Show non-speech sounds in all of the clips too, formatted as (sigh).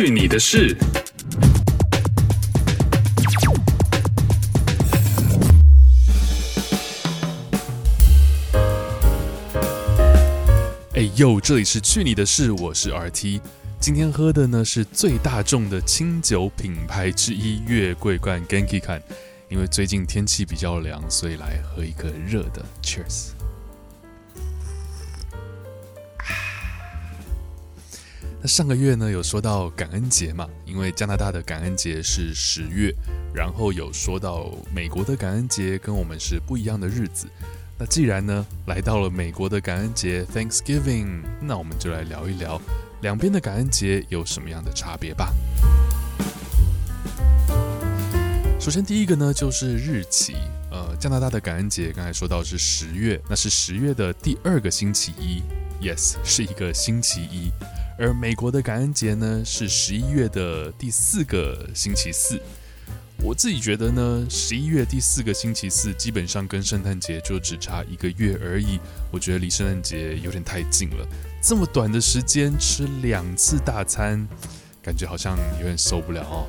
去你的事！哎呦，这里是去你的事，我是 RT。今天喝的呢是最大众的清酒品牌之一月桂冠 Genki Kan。因为最近天气比较凉，所以来喝一个热的，Cheers。上个月呢，有说到感恩节嘛？因为加拿大的感恩节是十月，然后有说到美国的感恩节跟我们是不一样的日子。那既然呢来到了美国的感恩节 Thanksgiving，那我们就来聊一聊两边的感恩节有什么样的差别吧。首先第一个呢就是日期，呃，加拿大的感恩节刚才说到是十月，那是十月的第二个星期一，Yes，是一个星期一。而美国的感恩节呢，是十一月的第四个星期四。我自己觉得呢，十一月第四个星期四基本上跟圣诞节就只差一个月而已。我觉得离圣诞节有点太近了，这么短的时间吃两次大餐，感觉好像有点受不了哦。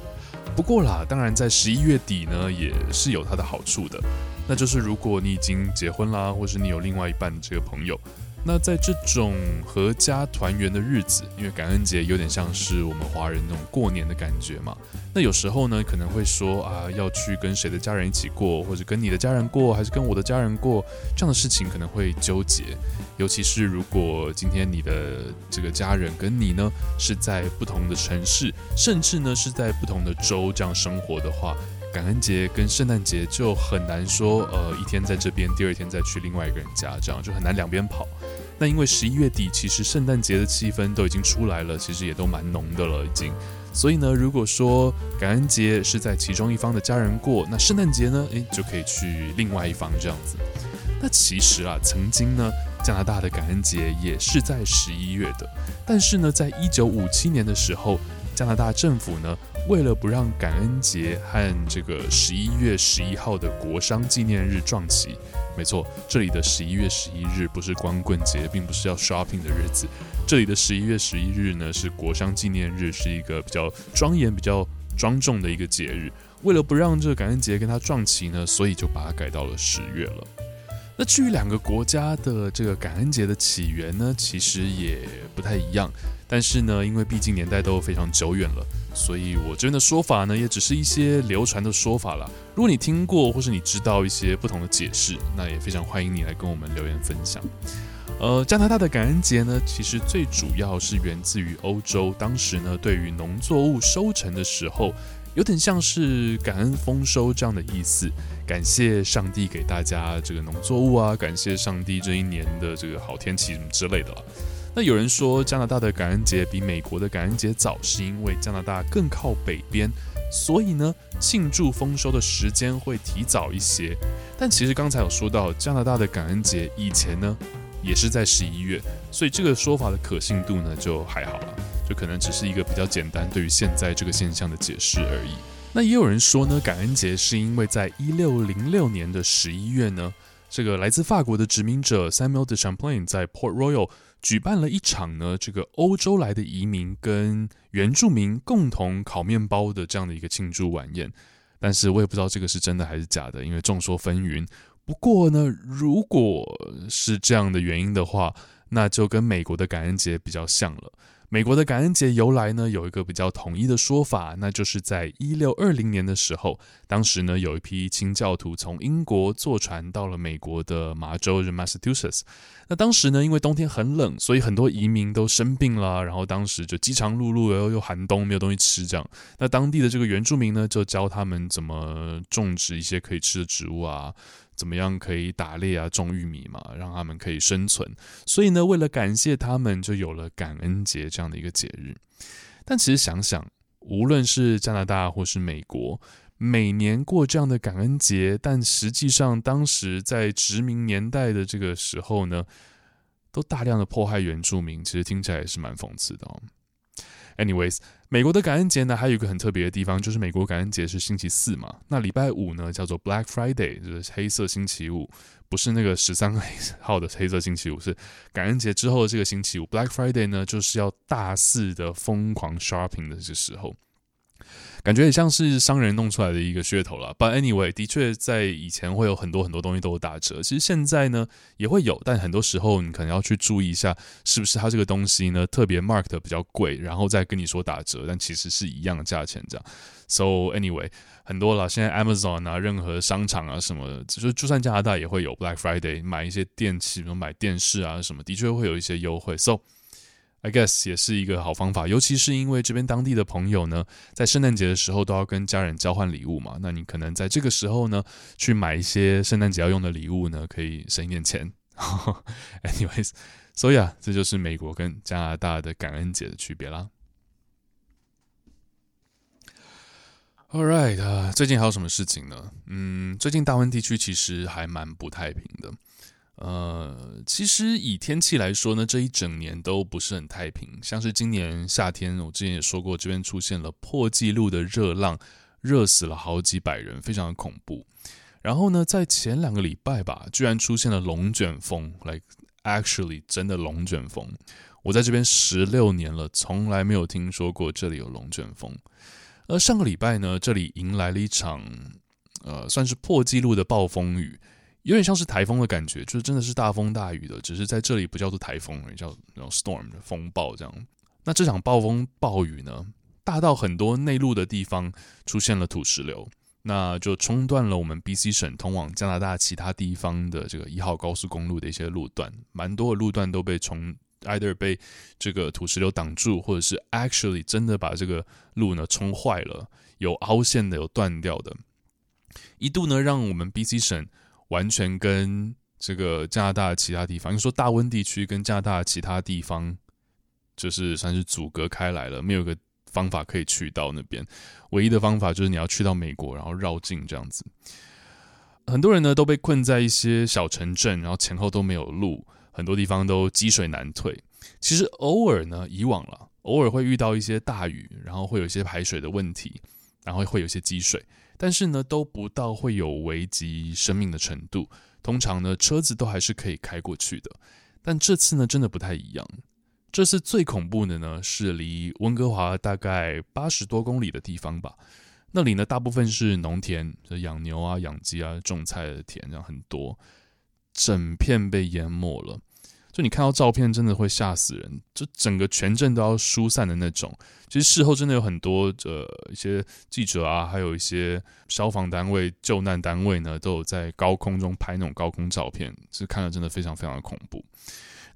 不过啦，当然在十一月底呢，也是有它的好处的，那就是如果你已经结婚啦，或是你有另外一半这个朋友。那在这种合家团圆的日子，因为感恩节有点像是我们华人那种过年的感觉嘛。那有时候呢，可能会说啊，要去跟谁的家人一起过，或者跟你的家人过，还是跟我的家人过，这样的事情可能会纠结。尤其是如果今天你的这个家人跟你呢是在不同的城市，甚至呢是在不同的州这样生活的话，感恩节跟圣诞节就很难说，呃，一天在这边，第二天再去另外一个人家，这样就很难两边跑。那因为十一月底，其实圣诞节的气氛都已经出来了，其实也都蛮浓的了，已经。所以呢，如果说感恩节是在其中一方的家人过，那圣诞节呢，诶，就可以去另外一方这样子。那其实啊，曾经呢，加拿大的感恩节也是在十一月的，但是呢，在一九五七年的时候，加拿大政府呢，为了不让感恩节和这个十一月十一号的国殇纪念日撞期。没错，这里的十一月十一日不是光棍节，并不是要 shopping 的日子。这里的十一月十一日呢，是国殇纪念日，是一个比较庄严、比较庄重的一个节日。为了不让这个感恩节跟它撞期呢，所以就把它改到了十月了。那至于两个国家的这个感恩节的起源呢，其实也不太一样。但是呢，因为毕竟年代都非常久远了。所以，我这边的说法呢，也只是一些流传的说法啦。如果你听过，或是你知道一些不同的解释，那也非常欢迎你来跟我们留言分享。呃，加拿大的感恩节呢，其实最主要是源自于欧洲。当时呢，对于农作物收成的时候，有点像是感恩丰收这样的意思，感谢上帝给大家这个农作物啊，感谢上帝这一年的这个好天气什么之类的了。那有人说加拿大的感恩节比美国的感恩节早，是因为加拿大更靠北边，所以呢，庆祝丰收的时间会提早一些。但其实刚才有说到加拿大的感恩节以前呢，也是在十一月，所以这个说法的可信度呢就还好了，就可能只是一个比较简单对于现在这个现象的解释而已。那也有人说呢，感恩节是因为在一六零六年的十一月呢，这个来自法国的殖民者 Samuel de Champlain 在 Port Royal。举办了一场呢，这个欧洲来的移民跟原住民共同烤面包的这样的一个庆祝晚宴，但是我也不知道这个是真的还是假的，因为众说纷纭。不过呢，如果是这样的原因的话，那就跟美国的感恩节比较像了。美国的感恩节由来呢，有一个比较统一的说法，那就是在一六二零年的时候，当时呢有一批清教徒从英国坐船到了美国的麻州，Massachusetts。那当时呢，因为冬天很冷，所以很多移民都生病了，然后当时就饥肠辘辘，然后又寒冬，没有东西吃，这样。那当地的这个原住民呢，就教他们怎么种植一些可以吃的植物啊。怎么样可以打猎啊，种玉米嘛，让他们可以生存。所以呢，为了感谢他们，就有了感恩节这样的一个节日。但其实想想，无论是加拿大或是美国，每年过这样的感恩节，但实际上当时在殖民年代的这个时候呢，都大量的迫害原住民。其实听起来也是蛮讽刺的哦。Anyways，美国的感恩节呢，还有一个很特别的地方，就是美国感恩节是星期四嘛。那礼拜五呢，叫做 Black Friday，就是黑色星期五，不是那个十三 (laughs) 号的黑色星期五，是感恩节之后的这个星期五。Black Friday 呢，就是要大肆的疯狂 shopping 的这时候。感觉也像是商人弄出来的一个噱头了。But anyway，的确在以前会有很多很多东西都有打折，其实现在呢也会有，但很多时候你可能要去注意一下，是不是它这个东西呢特别 mark 的比较贵，然后再跟你说打折，但其实是一样的价钱这样。So anyway，很多了，现在 Amazon 啊，任何商场啊什么的，就就算加拿大也会有 Black Friday，买一些电器，比如买电视啊什么，的确会有一些优惠。So I guess 也是一个好方法，尤其是因为这边当地的朋友呢，在圣诞节的时候都要跟家人交换礼物嘛。那你可能在这个时候呢，去买一些圣诞节要用的礼物呢，可以省一点钱。(laughs) Anyways，所以啊，这就是美国跟加拿大的感恩节的区别啦。All right，啊，最近还有什么事情呢？嗯，最近大温地区其实还蛮不太平的。呃，其实以天气来说呢，这一整年都不是很太平。像是今年夏天，我之前也说过，这边出现了破纪录的热浪，热死了好几百人，非常的恐怖。然后呢，在前两个礼拜吧，居然出现了龙卷风，like actually 真的龙卷风。我在这边十六年了，从来没有听说过这里有龙卷风。而上个礼拜呢，这里迎来了一场呃，算是破纪录的暴风雨。有点像是台风的感觉，就是真的是大风大雨的，只是在这里不叫做台风，叫那种 storm 风暴这样。那这场暴风暴雨呢，大到很多内陆的地方出现了土石流，那就冲断了我们 BC 省通往加拿大其他地方的这个一号高速公路的一些路段，蛮多的路段都被冲，either 被这个土石流挡住，或者是 actually 真的把这个路呢冲坏了，有凹陷的，有断掉的，一度呢让我们 BC 省。完全跟这个加拿大其他地方，你说大温地区跟加拿大其他地方，就是算是阻隔开来了，没有个方法可以去到那边。唯一的方法就是你要去到美国，然后绕境这样子。很多人呢都被困在一些小城镇，然后前后都没有路，很多地方都积水难退。其实偶尔呢，以往了，偶尔会遇到一些大雨，然后会有一些排水的问题，然后会有些积水。但是呢，都不到会有危及生命的程度。通常呢，车子都还是可以开过去的。但这次呢，真的不太一样。这次最恐怖的呢，是离温哥华大概八十多公里的地方吧。那里呢，大部分是农田，养牛啊、养鸡啊、种菜的田，这样很多，整片被淹没了。就你看到照片，真的会吓死人，就整个全镇都要疏散的那种。其实事后真的有很多呃一些记者啊，还有一些消防单位、救难单位呢，都有在高空中拍那种高空照片，是看了真的非常非常的恐怖。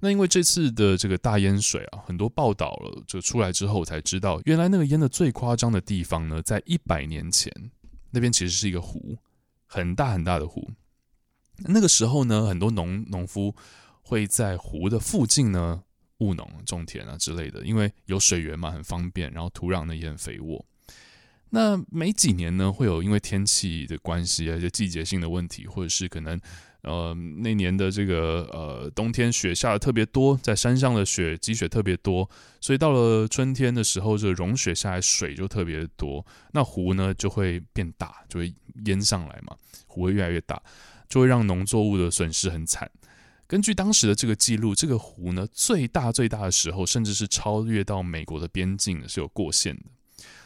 那因为这次的这个大淹水啊，很多报道了，就出来之后才知道，原来那个淹的最夸张的地方呢，在一百年前，那边其实是一个湖，很大很大的湖。那个时候呢，很多农农夫。会在湖的附近呢务农、种田啊之类的，因为有水源嘛，很方便。然后土壤呢也很肥沃。那没几年呢，会有因为天气的关系啊，一些季节性的问题，或者是可能呃那年的这个呃冬天雪下的特别多，在山上的雪积雪特别多，所以到了春天的时候，这融雪下来水就特别多，那湖呢就会变大，就会淹上来嘛，湖会越来越大，就会让农作物的损失很惨。根据当时的这个记录，这个湖呢最大最大的时候，甚至是超越到美国的边境的是有过线的。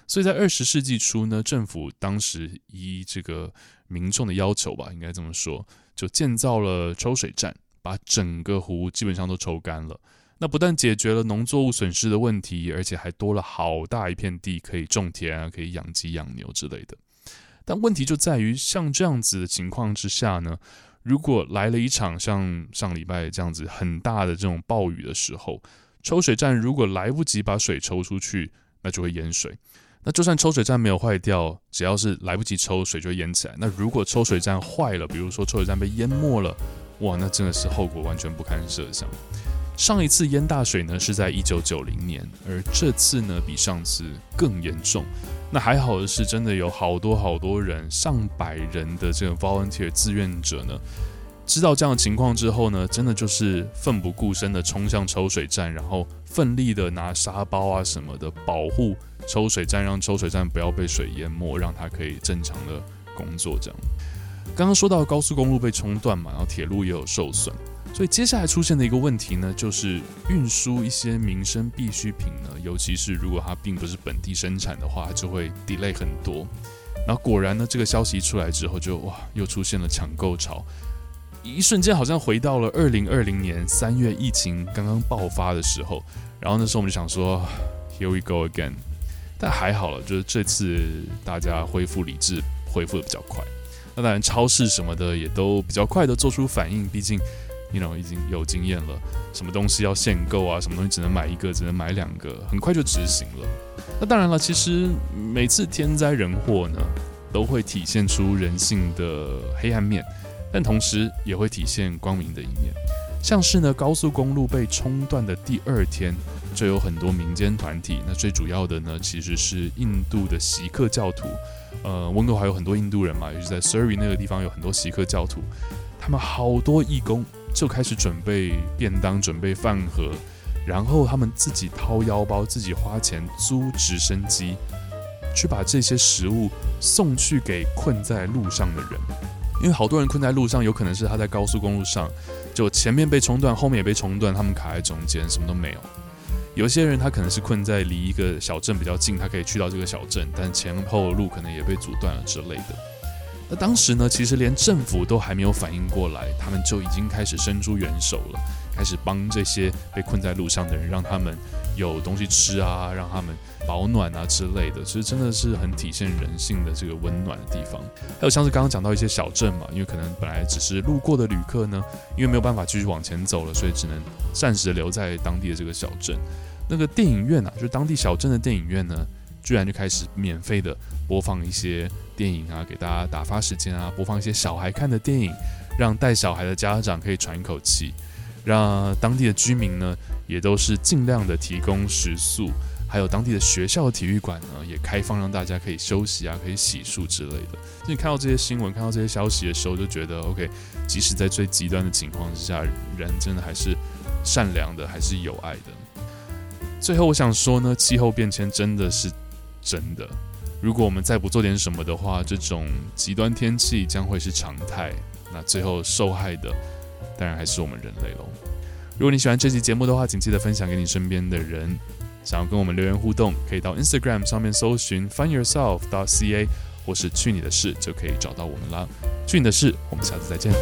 所以在二十世纪初呢，政府当时依这个民众的要求吧，应该这么说，就建造了抽水站，把整个湖基本上都抽干了。那不但解决了农作物损失的问题，而且还多了好大一片地可以种田啊，可以养鸡养牛之类的。但问题就在于，像这样子的情况之下呢，如果来了一场像上礼拜这样子很大的这种暴雨的时候，抽水站如果来不及把水抽出去，那就会淹水。那就算抽水站没有坏掉，只要是来不及抽，水就会淹起来。那如果抽水站坏了，比如说抽水站被淹没了，哇，那真的是后果完全不堪设想。上一次淹大水呢是在一九九零年，而这次呢比上次更严重。那还好的是，真的有好多好多人，上百人的这个 volunteer 志愿者呢，知道这样的情况之后呢，真的就是奋不顾身的冲向抽水站，然后奋力的拿沙包啊什么的保护抽水站，让抽水站不要被水淹没，让它可以正常的工作。这样，刚刚说到高速公路被冲断嘛，然后铁路也有受损，所以接下来出现的一个问题呢，就是运输一些民生必需品呢，尤其是如果它并不是本地生产的话，就会 delay 很多。然后果然呢，这个消息一出来之后就，就哇，又出现了抢购潮。一瞬间好像回到了二零二零年三月疫情刚刚爆发的时候，然后那时候我们就想说，Here we go again。但还好了，就是这次大家恢复理智，恢复的比较快。那当然，超市什么的也都比较快的做出反应，毕竟，you know 已经有经验了，什么东西要限购啊，什么东西只能买一个，只能买两个，很快就执行了。那当然了，其实每次天灾人祸呢，都会体现出人性的黑暗面。但同时也会体现光明的一面，像是呢高速公路被冲断的第二天，就有很多民间团体。那最主要的呢，其实是印度的锡克教徒。呃，温哥华有很多印度人嘛，尤其在 Surrey 那个地方有很多锡克教徒。他们好多义工就开始准备便当、准备饭盒，然后他们自己掏腰包、自己花钱租直升机，去把这些食物送去给困在路上的人。因为好多人困在路上，有可能是他在高速公路上，就前面被冲断，后面也被冲断，他们卡在中间，什么都没有。有些人他可能是困在离一个小镇比较近，他可以去到这个小镇，但前后路可能也被阻断了之类的。那当时呢，其实连政府都还没有反应过来，他们就已经开始伸出援手了，开始帮这些被困在路上的人，让他们有东西吃啊，让他们。保暖啊之类的，其实真的是很体现人性的这个温暖的地方。还有像是刚刚讲到一些小镇嘛，因为可能本来只是路过的旅客呢，因为没有办法继续往前走了，所以只能暂时留在当地的这个小镇。那个电影院啊，就是当地小镇的电影院呢，居然就开始免费的播放一些电影啊，给大家打发时间啊，播放一些小孩看的电影，让带小孩的家长可以喘一口气，让当地的居民呢，也都是尽量的提供食宿。还有当地的学校体育馆呢，也开放让大家可以休息啊，可以洗漱之类的。所以你看到这些新闻，看到这些消息的时候，就觉得 OK，即使在最极端的情况之下，人真的还是善良的，还是有爱的。最后我想说呢，气候变迁真的是真的。如果我们再不做点什么的话，这种极端天气将会是常态。那最后受害的，当然还是我们人类喽。如果你喜欢这期节目的话，请记得分享给你身边的人。想要跟我们留言互动，可以到 Instagram 上面搜寻 findyourself.ca，或是去你的事就可以找到我们啦。去你的事，我们下次再见。